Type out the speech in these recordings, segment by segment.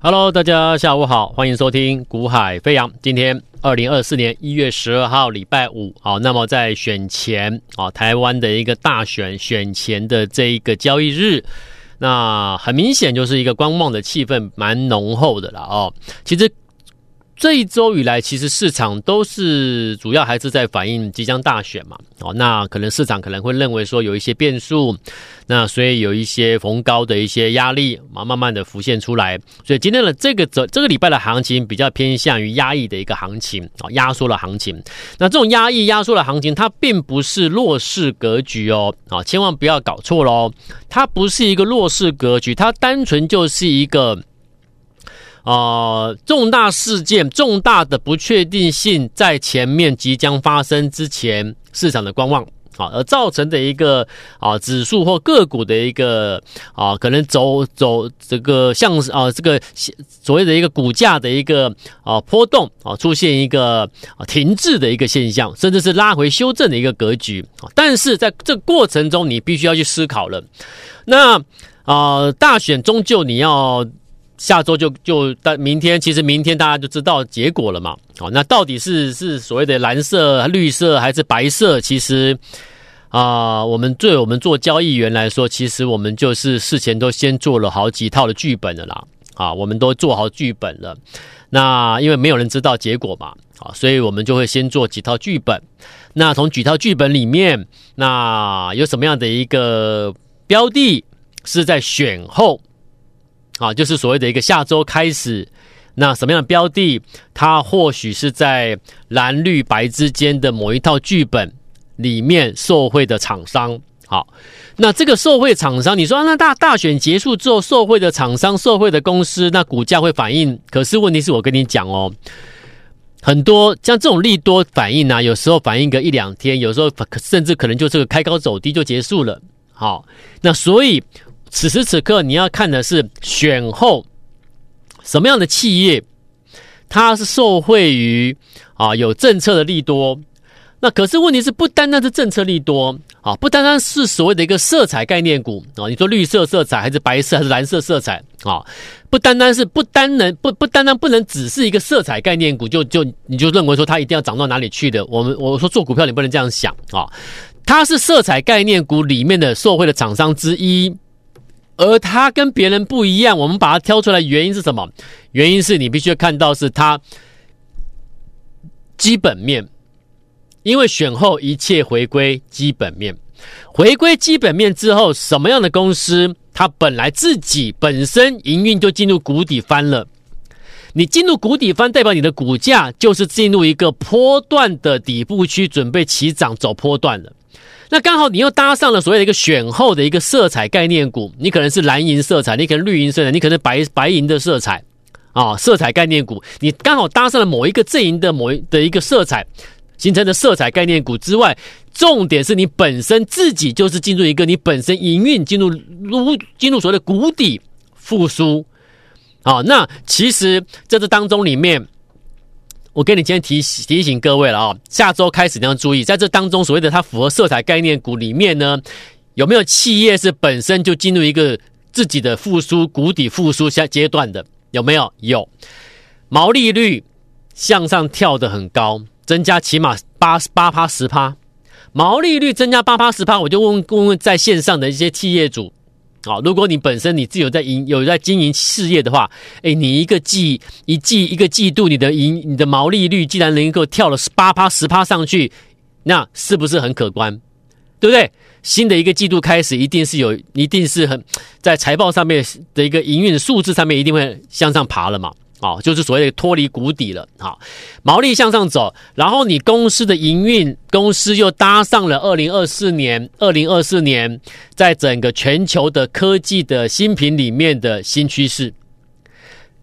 Hello，大家下午好，欢迎收听股海飞扬。今天二零二四年一月十二号，礼拜五。好，那么在选前啊，台湾的一个大选选前的这一个交易日，那很明显就是一个观望的气氛蛮浓厚的了哦。其实。这一周以来，其实市场都是主要还是在反映即将大选嘛，哦，那可能市场可能会认为说有一些变数，那所以有一些逢高的一些压力啊，慢慢的浮现出来，所以今天的这个这这个礼拜的行情比较偏向于压抑的一个行情啊，压缩的行情。那这种压抑压缩的行情，它并不是弱势格局哦，啊，千万不要搞错喽，它不是一个弱势格局，它单纯就是一个。啊、重大事件、重大的不确定性在前面即将发生之前，市场的观望啊，而造成的一个啊指数或个股的一个啊可能走走这个向啊这个所谓的一个股价的一个啊波动啊，出现一个啊停滞的一个现象，甚至是拉回修正的一个格局啊。但是在这过程中，你必须要去思考了。那啊，大选终究你要。下周就就到明天，其实明天大家就知道结果了嘛。好，那到底是是所谓的蓝色、绿色还是白色？其实啊、我们对我们做交易员来说，其实我们就是事前都先做了好几套的剧本的啦。啊，我们都做好剧本了。那因为没有人知道结果嘛，啊，所以我们就会先做几套剧本。那从几套剧本里面，那有什么样的一个标的是在选后？啊，就是所谓的一个下周开始，那什么样的标的，它或许是在蓝绿白之间的某一套剧本里面受惠的厂商。好，那这个受惠厂商，你说那大大选结束之后，受惠的厂商、受惠的公司，那股价会反应？可是问题是我跟你讲哦，很多像这种利多反应啊，有时候反应个一两天，有时候甚至可能就这个开高走低就结束了。好，那所以。此时此刻，你要看的是选后什么样的企业，它是受惠于啊有政策的利多。那可是问题是，不单单是政策利多啊，不单单是所谓的一个色彩概念股啊，你说绿色色彩还是白色还是蓝色色彩啊？不单单是不单能不不单单不能只是一个色彩概念股，就就你就认为说它一定要涨到哪里去的？我们我说做股票你不能这样想啊，它是色彩概念股里面的受惠的厂商之一。而它跟别人不一样，我们把它挑出来，原因是什么？原因是你必须看到是它基本面，因为选后一切回归基本面，回归基本面之后，什么样的公司它本来自己本身营运就进入谷底翻了，你进入谷底翻，代表你的股价就是进入一个波段的底部区，准备起涨走波段了。那刚好你又搭上了所谓的一个选后的一个色彩概念股，你可能是蓝银色彩，你可能绿银色彩，你可能白白银的色彩啊，色彩概念股，你刚好搭上了某一个阵营的某一的一个色彩形成的色彩概念股之外，重点是你本身自己就是进入一个你本身营运进入入进入所谓的谷底复苏啊，那其实在这当中里面。我跟你今天提提醒各位了啊，下周开始你要注意，在这当中所谓的它符合色彩概念股里面呢，有没有企业是本身就进入一个自己的复苏谷底复苏下阶段的？有没有？有，毛利率向上跳得很高，增加起码八八趴十趴，毛利率增加八趴十趴，我就问问问在线上的一些企业主。啊，如果你本身你自己有在营有在经营事业的话，哎，你一个季一季一个季度你的营你的毛利率既然能够跳了八趴十趴上去，那是不是很可观？对不对？新的一个季度开始，一定是有一定是很在财报上面的一个营运数字上面一定会向上爬了嘛。哦，就是所谓的脱离谷底了，好，毛利向上走，然后你公司的营运，公司又搭上了二零二四年，二零二四年在整个全球的科技的新品里面的新趋势，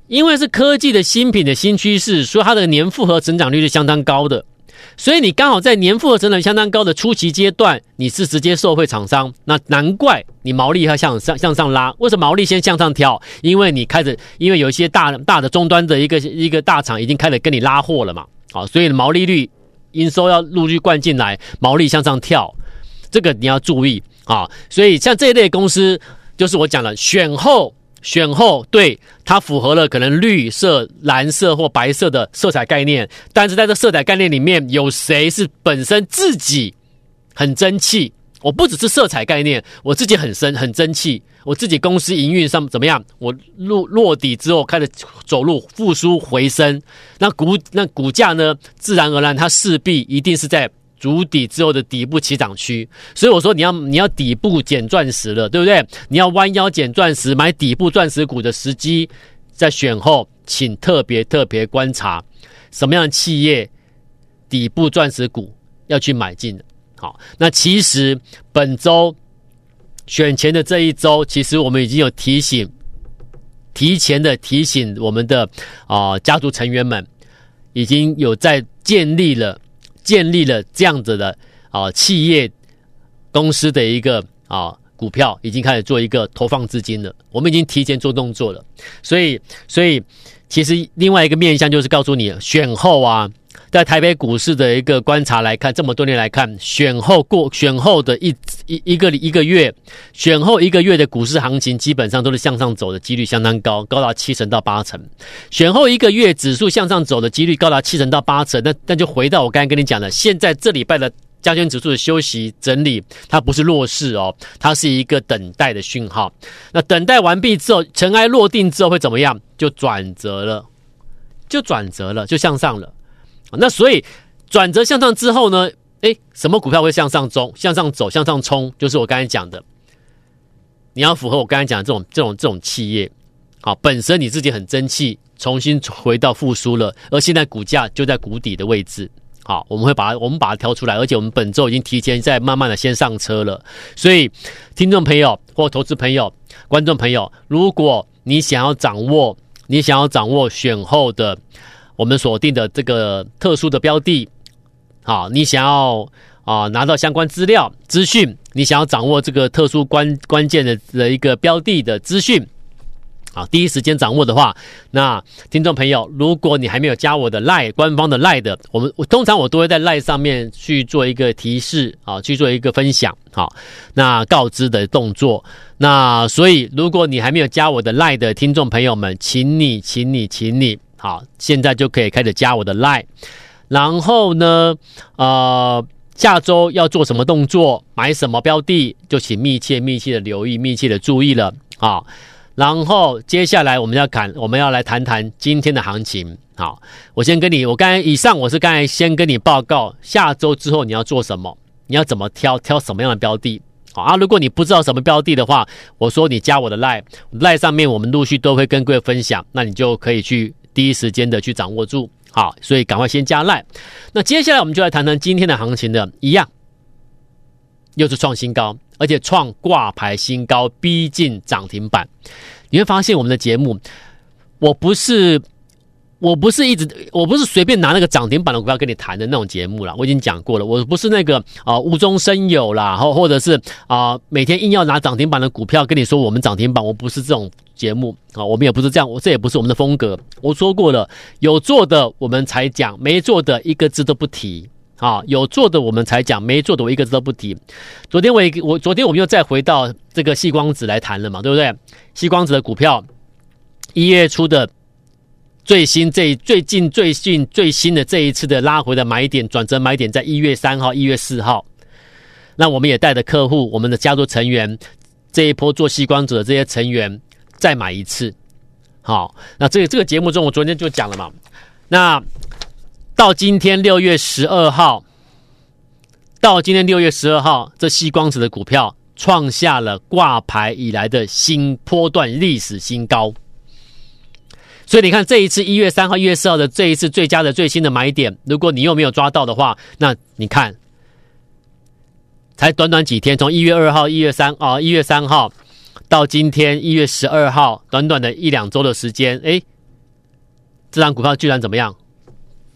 因为是科技的新品的新趋势，所以它的年复合成长率是相当高的。所以你刚好在年复合成长相当高的初期阶段，你是直接受惠厂商，那难怪你毛利要向上向上拉。为什么毛利先向上跳？因为你开始，因为有一些大大的终端的一个一个大厂已经开始跟你拉货了嘛，好，所以毛利率营收要陆续灌进来，毛利向上跳，这个你要注意啊。所以像这一类公司，就是我讲了，选后选后对它符合了可能绿色、蓝色或白色的色彩概念，但是在这色彩概念里面，有谁是本身自己很争气？我不只是色彩概念，我自己很深很争气。我自己公司营运上怎么样？我落落底之后开始走路复苏回升，那股那股价呢？自然而然它势必一定是在。筑底之后的底部起涨区，所以我说你要你要底部捡钻石了，对不对？你要弯腰捡钻石，买底部钻石股的时机，在选后，请特别特别观察什么样的企业底部钻石股要去买进。好，那其实本周选前的这一周，其实我们已经有提醒，提前的提醒我们的啊、家族成员们，已经有在建立了。建立了这样子的啊企业公司的一个啊股票，已经开始做一个投放资金了。我们已经提前做动作了，所以所以其实另外一个面向就是告诉你，选后啊。在台北股市的一个观察来看，这么多年来看，选后过选后的一一一个一个月，选后一个月的股市行情基本上都是向上走的几率相当高，高达七成到八成。选后一个月指数向上走的几率高达七成到八成。那那就回到我刚才跟你讲的，现在这礼拜的加权指数的休息整理，它不是弱势哦，它是一个等待的讯号。那等待完毕之后，尘埃落定之后会怎么样？就转折了，就转折了，就向上了。那所以转折向上之后呢？诶，什么股票会向上冲、向上走、向上冲？就是我刚才讲的，你要符合我刚才讲的这种、这种、这种企业，好，本身你自己很争气，重新回到复苏了，而现在股价就在谷底的位置，好，我们会把它，我们把它挑出来，而且我们本周已经提前在慢慢的先上车了。所以，听众朋友或投资朋友、观众朋友，如果你想要掌握，你想要掌握选后的。我们锁定的这个特殊的标的，好，你想要啊拿到相关资料资讯，你想要掌握这个特殊关关键的的一个标的的资讯，啊，第一时间掌握的话，那听众朋友，如果你还没有加我的 LINE 官方的 LINE 的，我们我通常我都会在 LINE 上面去做一个提示啊，去做一个分享，好，那告知的动作，那所以如果你还没有加我的 LINE 的听众朋友们，请你，请你，请你。好，现在就可以开始加我的 line，然后呢，呃，下周要做什么动作，买什么标的，就请密切、密切的留意、密切的注意了。好，然后接下来我们要谈，我们要来谈谈今天的行情。好，我先跟你，我刚才以上我是刚才先跟你报告，下周之后你要做什么，你要怎么挑，挑什么样的标的。好啊，如果你不知道什么标的的话，我说你加我的 line，line 上面我们陆续都会跟各位分享，那你就可以去。第一时间的去掌握住，好，所以赶快先加赖。那接下来我们就来谈谈今天的行情的一样，又是创新高，而且创挂牌新高，逼近涨停板。你会发现我们的节目，我不是。我不是一直，我不是随便拿那个涨停板的股票跟你谈的那种节目啦，我已经讲过了，我不是那个啊无中生有啦，或或者是啊、每天硬要拿涨停板的股票跟你说我们涨停板，我不是这种节目啊，我们也不是这样，我这也不是我们的风格。我说过了，有做的我们才讲，没做的一个字都不提啊。有做的我们才讲，没做的我一个字都不提。昨天我也我昨天我们又再回到这个细光子来谈了嘛，对不对？细光子的股票一月初的。最新这最近最近最新的这一次的拉回的买点转折买点，在一月三号、一月四号，那我们也带着客户、我们的家族成员这一波做吸光子的这些成员再买一次。好，那这个这个节目中，我昨天就讲了嘛。那到今天六月十二号，到今天六月十二号，这西光子的股票创下了挂牌以来的新波段历史新高。所以你看，这一次一月三号、一月四号的这一次最佳的最新的买点，如果你又没有抓到的话，那你看，才短短几天，从一月二号、一月三啊、一月三号到今天一月十二号，短短的一两周的时间，哎，这张股票居然怎么样？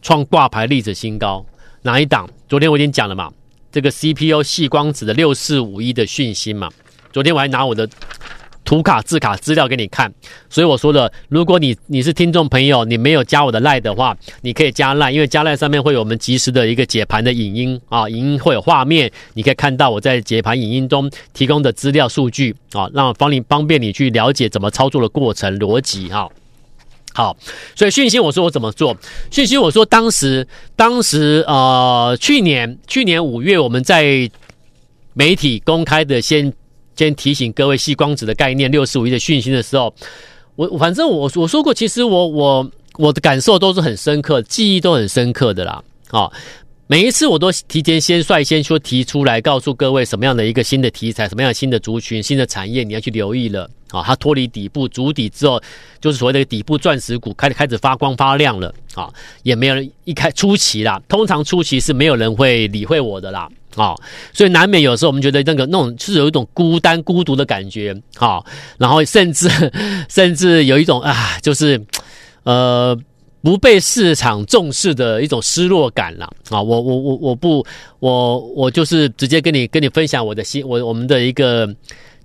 创挂牌历史新高，哪一档？昨天我已经讲了嘛，这个 CPU 细光子的六四五一的讯息嘛，昨天我还拿我的。图卡、字卡资料给你看。所以我说的，如果你你是听众朋友，你没有加我的赖的话，你可以加赖因为加赖上面会有我们及时的一个解盘的影音啊，影音会有画面，你可以看到我在解盘影音中提供的资料数据啊，让方你方便你去了解怎么操作的过程逻辑哈。好，所以讯息我说我怎么做？讯息我说当时当时呃，去年去年五月我们在媒体公开的先先提醒各位吸光子的概念六十五亿的讯息的时候，我反正我我说过，其实我我我的感受都是很深刻，记忆都很深刻的啦。好，每一次我都提前先率先说提出来，告诉各位什么样的一个新的题材，什么样的新的族群、新的产业你要去留意了。啊，它脱离底部足底之后，就是所谓的底部钻石股开始开始发光发亮了啊，也没有人一开初期啦，通常初期是没有人会理会我的啦啊，所以难免有时候我们觉得那个那种是有一种孤单孤独的感觉啊，然后甚至甚至有一种啊，就是呃不被市场重视的一种失落感了啊，我我我我不我我就是直接跟你跟你分享我的心，我我们的一个。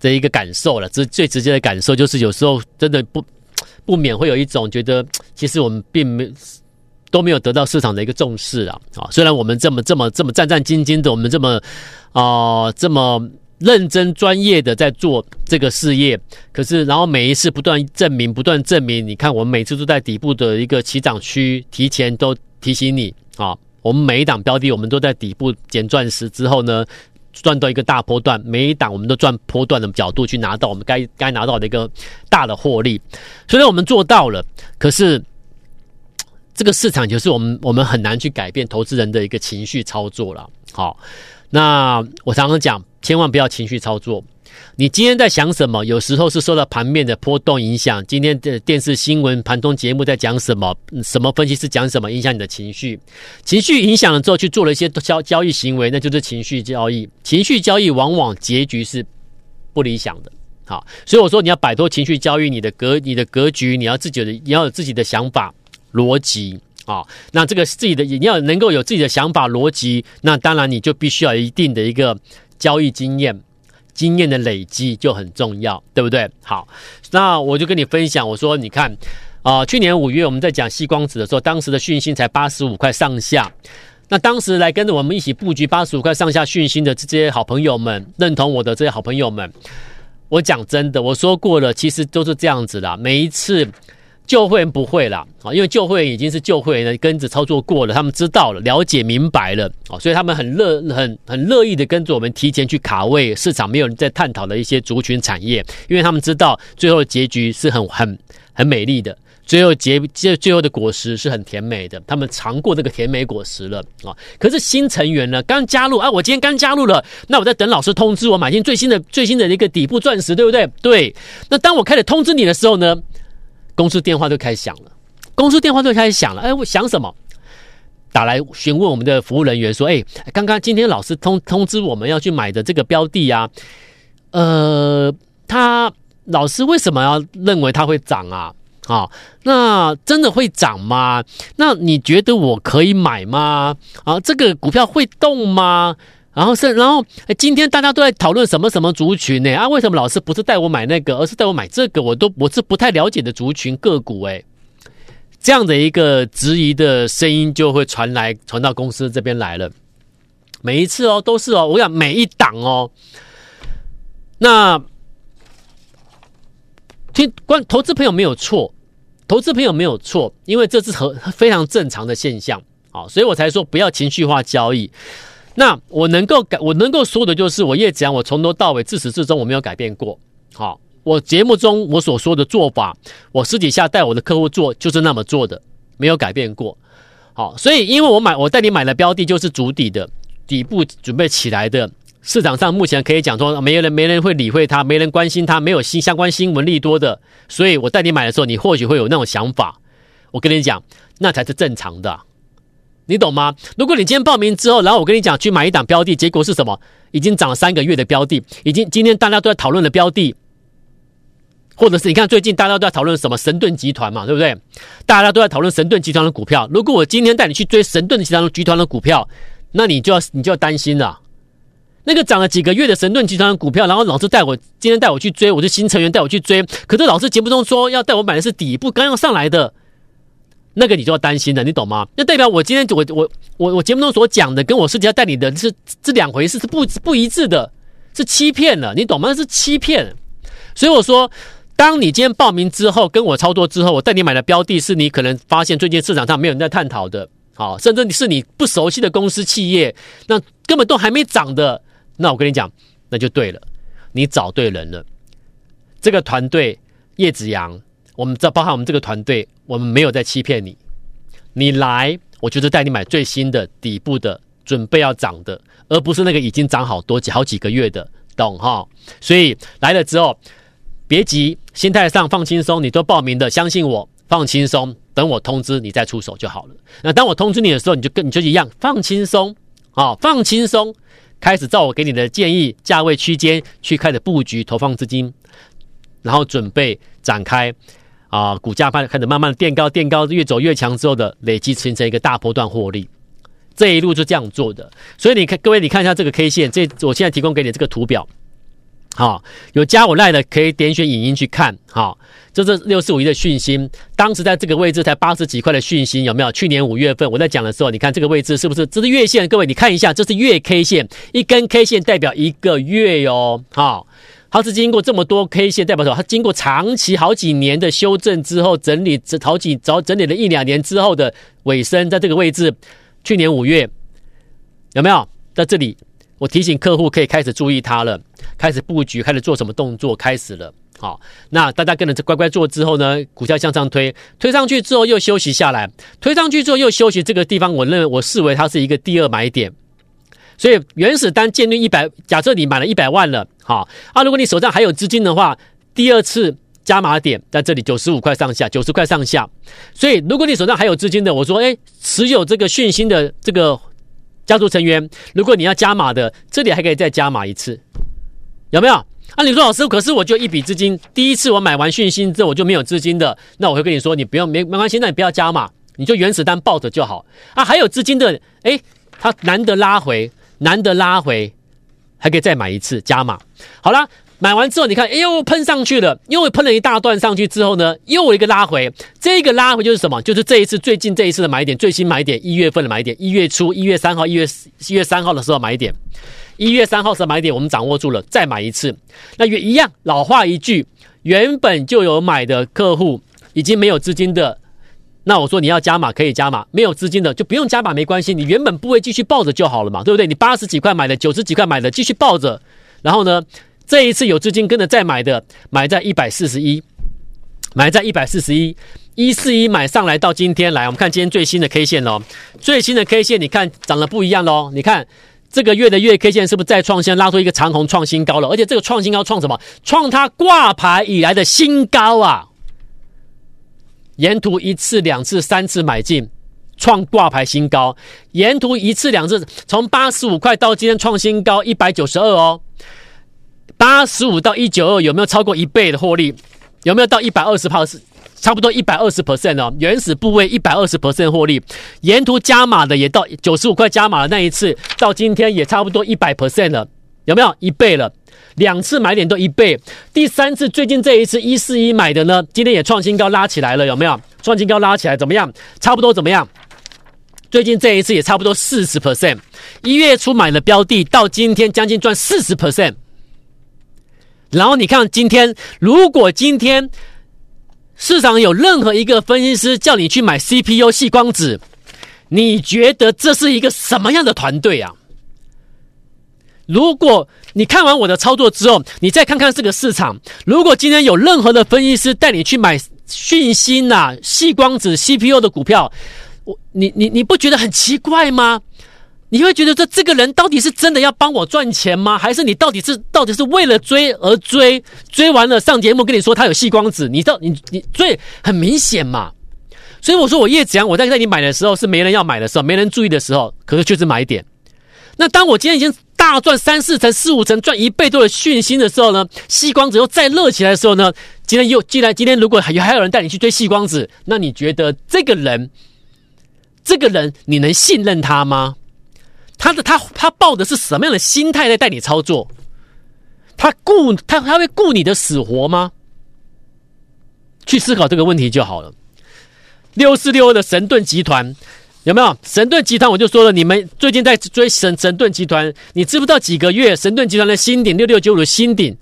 的一个感受了，这最直接的感受就是有时候真的不不免会有一种觉得，其实我们并没都没有得到市场的一个重视啊啊！虽然我们这么这么这么战战兢兢的，我们这么啊、这么认真专业的在做这个事业，可是然后每一次不断证明，不断证明，你看我们每次都在底部的一个起涨区，提前都提醒你啊，我们每一档标的，我们都在底部捡钻石之后呢。赚到一个大波段，每一档我们都赚波段的角度去拿到我们该该拿到的一个大的获利。虽然我们做到了，可是这个市场就是我们我们很难去改变投资人的一个情绪操作了。好，那我常常讲，千万不要情绪操作。你今天在想什么？有时候是受到盘面的波动影响。今天的电视新闻、盘中节目在讲什么？什么分析师讲什么？影响你的情绪。情绪影响了之后，去做了一些交交易行为，那就是情绪交易。情绪交易往往结局是不理想的。好，所以我说你要摆脱情绪交易，你的格、你的格局，你要自己的，你要有自己的想法、逻辑啊。那这个自己的，你要能够有自己的想法、逻辑，那当然你就必须要有一定的一个交易经验。经验的累积就很重要，对不对？好，那我就跟你分享，我说你看，啊、去年五月我们在讲矽光子的时候，当时的讯息才八十五块上下。那当时来跟着我们一起布局八十五块上下讯息的这些好朋友们，认同我的这些好朋友们，我讲真的，我说过了，其实都是这样子的，每一次。旧会员不会啦，啊，因为旧会员已经是旧会员了，跟着操作过了，他们知道了，了解明白了，啊，所以他们很乐很很乐意的跟着我们提前去卡位市场没有人在探讨的一些族群产业，因为他们知道最后结局是很很很美丽的，最后结最最后的果实是很甜美的，他们尝过这个甜美果实了啊。可是新成员呢，刚加入啊，我今天刚加入了，那我在等老师通知我买进最新的最新的一个底部钻石，对不对？对。那当我开始通知你的时候呢？公司电话就开始响了，公司电话就开始响了。哎，我想什么？打来询问我们的服务人员说：“哎，刚刚今天老师通通知我们要去买的这个标的呀，呃，他老师为什么要认为它会涨啊？啊，那真的会涨吗？那你觉得我可以买吗？啊，这个股票会动吗？”然后是，然后今天大家都在讨论什么什么族群呢？啊，为什么老师不是带我买那个，而是带我买这个？我都我是不太了解的族群个股诶，这样的一个质疑的声音就会传来，传到公司这边来了。每一次哦，都是哦，我想每一档哦，那听观投资朋友没有错，投资朋友没有错，因为这是很非常正常的现象啊，所以我才说不要情绪化交易。那我能够改，我能够说的就是，我叶子阳，我从头到尾自始至终我没有改变过。好，我节目中我所说的做法，我私底下带我的客户做，就是那么做的，没有改变过。好，所以因为我买，我带你买的标的就是筑底的底部准备起来的，市场上目前可以讲说，没人没人会理会它，没人关心它，没有新相关新闻利多的，所以我带你买的时候，你或许会有那种想法。我跟你讲，那才是正常的。你懂吗？如果你今天报名之后，然后我跟你讲去买一档标的，结果是什么？已经涨了三个月的标的，已经今天大家都在讨论的标的，或者是你看最近大家都在讨论什么神盾集团嘛，对不对？大家都在讨论神盾集团的股票。如果我今天带你去追神盾集团的集团的股票，那你就要你就要担心了，那个涨了几个月的神盾集团的股票，然后老师带我今天带我去追，我是新成员带我去追，可是老师节目中说要带我买的是底部刚要上来的，那个你就要担心了，你懂吗？那代表我今天我我我我节目中所讲的，跟我实际要带你的是这两回事，是不不一致的，是欺骗了，你懂吗？是欺骗。所以我说，当你今天报名之后，跟我操作之后，我带你买的标的是你可能发现最近市场上没有人在探讨的，好，甚至你是你不熟悉的公司企业，那根本都还没涨的。那我跟你讲，那就对了，你找对人了。这个团队叶子阳，我们这包含我们这个团队，我们没有在欺骗你。你来，我就是带你买最新的底部的，准备要涨的，而不是那个已经涨好多好几个月的，懂哈？所以来了之后，别急，心态上放轻松，你都报名的，相信我，放轻松，等我通知你再出手就好了。那当我通知你的时候，你就跟你就一样，放轻松啊，放轻松。开始照我给你的建议价位区间去开始布局投放资金，然后准备展开啊，股价开始慢慢垫高垫高，越走越强之后的累积形成一个大波段获利，这一路就这样做的。所以你看各位，你看一下这个 K 线，这我现在提供给你这个图表。好，有加我赖的可以点选影音去看。好，这是六四五一的讯息，当时在这个位置才八十几块的讯息，有没有？去年五月份我在讲的时候，你看这个位置是不是？这是月线，各位你看一下，这是月 K 线，一根 K 线代表一个月哟。好，它是经过这么多 K 线代表什么？它经过长期好几年的修正之后，整理这好几早整理了一两年之后的尾声，在这个位置，去年五月有没有在这里？我提醒客户可以开始注意它了，开始布局，开始做什么动作，开始了。好，那大家跟着乖乖做之后呢，股价向上推，推上去之后又休息下来，推上去之后又休息，这个地方我认为我视为它是一个第二买点。所以原始单建立一百，假设你买了一百万了，好啊，如果你手上还有资金的话，第二次加码点在这里九十五块上下，九十块上下。所以如果你手上还有资金的，我说，哎，持有这个讯息的这个。家族成员，如果你要加码的，这里还可以再加码一次，有没有？啊，你说老师，可是我就一笔资金，第一次我买完讯息之后我就没有资金的，那我会跟你说，你不用没没关系，那你不要加码，你就原始单抱着就好啊。还有资金的，诶，他难得拉回，难得拉回，还可以再买一次加码。好啦。买完之后，你看，哎呦，喷上去了，又喷了一大段上去之后呢，又一个拉回。这个拉回就是什么？就是这一次最近这一次的买点，最新买点，一月份的买点，一月初，一月三号，一月一月三号的时候买点，一月三号时候买点，我们掌握住了，再买一次。那也一样，老话一句，原本就有买的客户，已经没有资金的，那我说你要加码可以加码，没有资金的就不用加码，没关系，你原本部位继续抱着就好了嘛，对不对？你八十几块买的，九十几块买的，继续抱着，然后呢？这一次有资金跟着再买的，买在一百四十一，买在一百四十一，一四一买上来到今天来，我们看今天最新的 K 线喽，最新的 K 线你看长得不一样喽，你看这个月的月 K 线是不是再创新，拉出一个长红创新高了？而且这个创新高创什么？创它挂牌以来的新高啊！沿途一次、两次、三次买进，创挂牌新高，沿途一次、两次，从八十五块到今天创新高一百九十二哦。八十五到一九二有没有超过一倍的获利？有没有到一百二十帕？是差不多一百二十 percent 哦。原始部位一百二十 percent 获利，沿途加码的也到九十五块加码的那一次，到今天也差不多一百 percent 了。有没有一倍了？两次买点都一倍。第三次最近这一次一四一买的呢，今天也创新高拉起来了。有没有创新高拉起来？怎么样？差不多怎么样？最近这一次也差不多四十 percent。一月初买的标的，到今天将近赚四十 percent。然后你看，今天如果今天市场有任何一个分析师叫你去买 CPU 细光子，你觉得这是一个什么样的团队啊？如果你看完我的操作之后，你再看看这个市场，如果今天有任何的分析师带你去买讯息呐、细光子 CPU 的股票，我你你你不觉得很奇怪吗？你会觉得这这个人到底是真的要帮我赚钱吗？还是你到底是到底是为了追而追？追完了上节目跟你说他有细光子，你到你你追很明显嘛。所以我说我叶子阳，我在带你买的时候是没人要买的时候，没人注意的时候，可是就是买点。那当我今天已经大赚三四成、四五成、赚一倍多的讯息的时候呢，矽光子又再热起来的时候呢，今天又既然今天如果还有还有人带你去追矽光子，那你觉得这个人，这个人你能信任他吗？他的他他抱的是什么样的心态在带你操作？他顾他他会顾你的死活吗？去思考这个问题就好了。六四六二的神盾集团有没有？神盾集团我就说了，你们最近在追神神盾集团，你知不知道几个月神盾集团的新顶六六九五的新顶？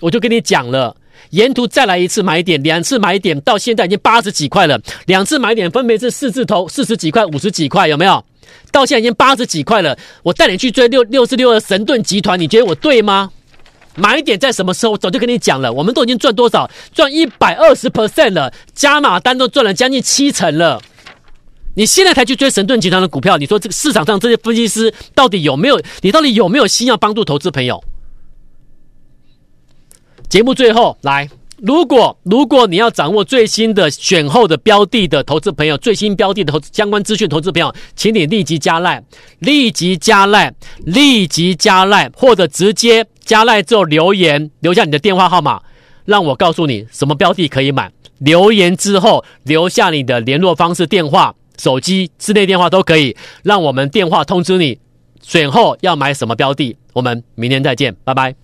我就跟你讲了，沿途再来一次买点，两次买点，到现在已经八十几块了。两次买点分别是四字头四十几块、五十几块，有没有？到现在已经八十几块了。我带你去追六六四六二神盾集团，你觉得我对吗？买点在什么时候？我早就跟你讲了，我们都已经赚多少？赚一百二十 percent 了，加码单都赚了将近七成了。你现在才去追神盾集团的股票，你说这个市场上这些分析师到底有没有？你到底有没有心要帮助投资朋友？节目最后来，如果如果你要掌握最新的选后的标的的投资朋友，最新标的的投资相关资讯，投资朋友，请你立即加赖，立即加赖，立即加赖，或者直接加赖之后留言，留下你的电话号码，让我告诉你什么标的可以买。留言之后留下你的联络方式、电话、手机、室内电话都可以，让我们电话通知你选后要买什么标的。我们明天再见，拜拜。